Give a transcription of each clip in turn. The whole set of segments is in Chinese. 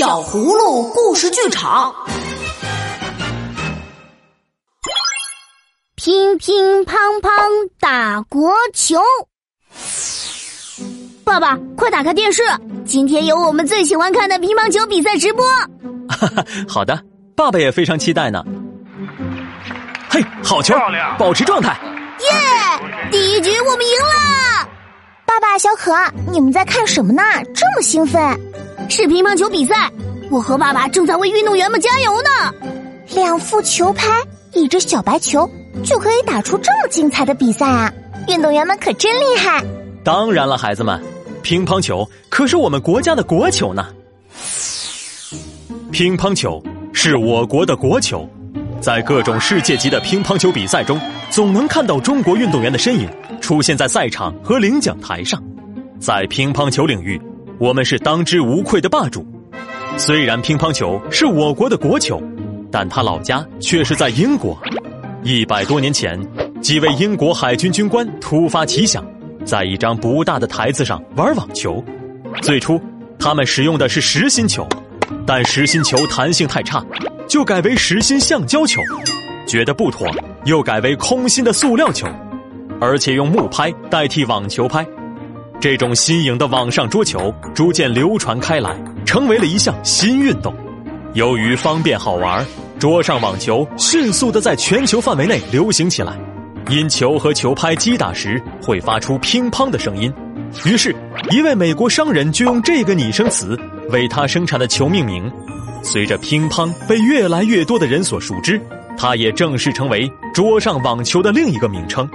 小葫芦故事剧场，乒乒乓乓打国球。爸爸，快打开电视，今天有我们最喜欢看的乒乓球比赛直播。哈哈，好的，爸爸也非常期待呢。嘿，好球，保持状态。耶！第一局我们赢了。爸爸，小可，你们在看什么呢？这么兴奋？是乒乓球比赛，我和爸爸正在为运动员们加油呢。两副球拍，一只小白球，就可以打出这么精彩的比赛啊！运动员们可真厉害。当然了，孩子们，乒乓球可是我们国家的国球呢。乒乓球是我国的国球，在各种世界级的乒乓球比赛中，总能看到中国运动员的身影出现在赛场和领奖台上。在乒乓球领域。我们是当之无愧的霸主。虽然乒乓球是我国的国球，但他老家却是在英国。一百多年前，几位英国海军军官突发奇想，在一张不大的台子上玩网球。最初，他们使用的是实心球，但实心球弹性太差，就改为实心橡胶球。觉得不妥，又改为空心的塑料球，而且用木拍代替网球拍。这种新颖的网上桌球逐渐流传开来，成为了一项新运动。由于方便好玩，桌上网球迅速的在全球范围内流行起来。因球和球拍击打时会发出乒乓的声音，于是，一位美国商人就用这个拟声词为他生产的球命名。随着乒乓被越来越多的人所熟知，它也正式成为桌上网球的另一个名称。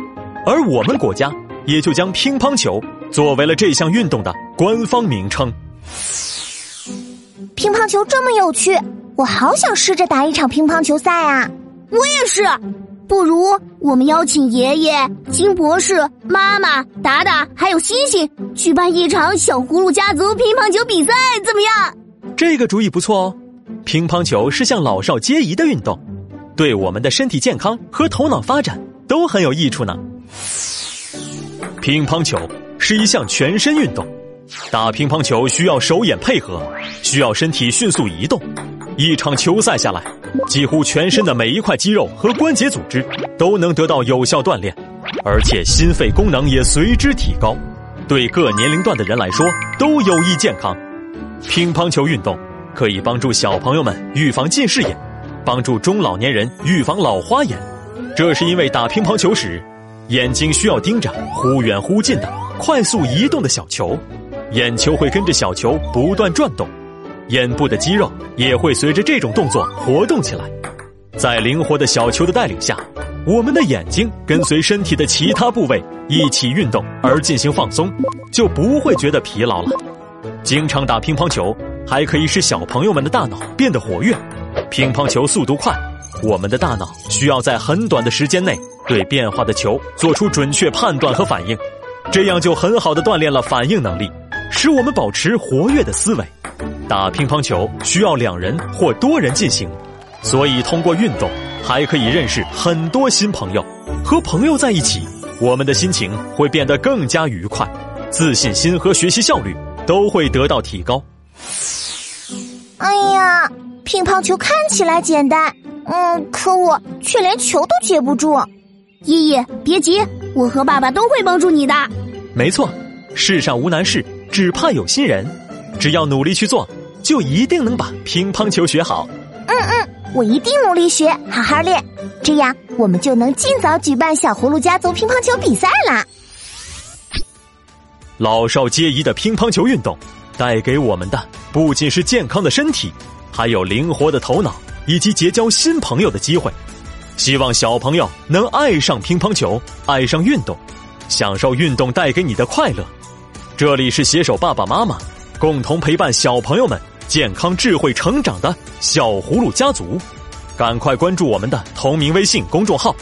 而我们国家也就将乒乓球。作为了这项运动的官方名称，乒乓球这么有趣，我好想试着打一场乒乓球赛啊！我也是，不如我们邀请爷爷、金博士、妈妈、达达还有星星，举办一场小葫芦家族乒乓球比赛，怎么样？这个主意不错哦！乒乓球是项老少皆宜的运动，对我们的身体健康和头脑发展都很有益处呢。乒乓球。是一项全身运动，打乒乓球需要手眼配合，需要身体迅速移动。一场球赛下来，几乎全身的每一块肌肉和关节组织都能得到有效锻炼，而且心肺功能也随之提高，对各年龄段的人来说都有益健康。乒乓球运动可以帮助小朋友们预防近视眼，帮助中老年人预防老花眼。这是因为打乒乓球时，眼睛需要盯着忽远忽近的。快速移动的小球，眼球会跟着小球不断转动，眼部的肌肉也会随着这种动作活动起来。在灵活的小球的带领下，我们的眼睛跟随身体的其他部位一起运动而进行放松，就不会觉得疲劳了。经常打乒乓球还可以使小朋友们的大脑变得活跃。乒乓球速度快，我们的大脑需要在很短的时间内对变化的球做出准确判断和反应。这样就很好的锻炼了反应能力，使我们保持活跃的思维。打乒乓球需要两人或多人进行，所以通过运动还可以认识很多新朋友。和朋友在一起，我们的心情会变得更加愉快，自信心和学习效率都会得到提高。哎呀，乒乓球看起来简单，嗯，可我却连球都接不住。依依，别急，我和爸爸都会帮助你的。没错，世上无难事，只怕有心人。只要努力去做，就一定能把乒乓球学好。嗯嗯，我一定努力学，好好练，这样我们就能尽早举办小葫芦家族乒乓球比赛啦。老少皆宜的乒乓球运动，带给我们的不仅是健康的身体，还有灵活的头脑以及结交新朋友的机会。希望小朋友能爱上乒乓球，爱上运动，享受运动带给你的快乐。这里是携手爸爸妈妈，共同陪伴小朋友们健康智慧成长的小葫芦家族。赶快关注我们的同名微信公众号，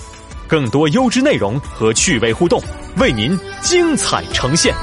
更多优质内容和趣味互动为您精彩呈现。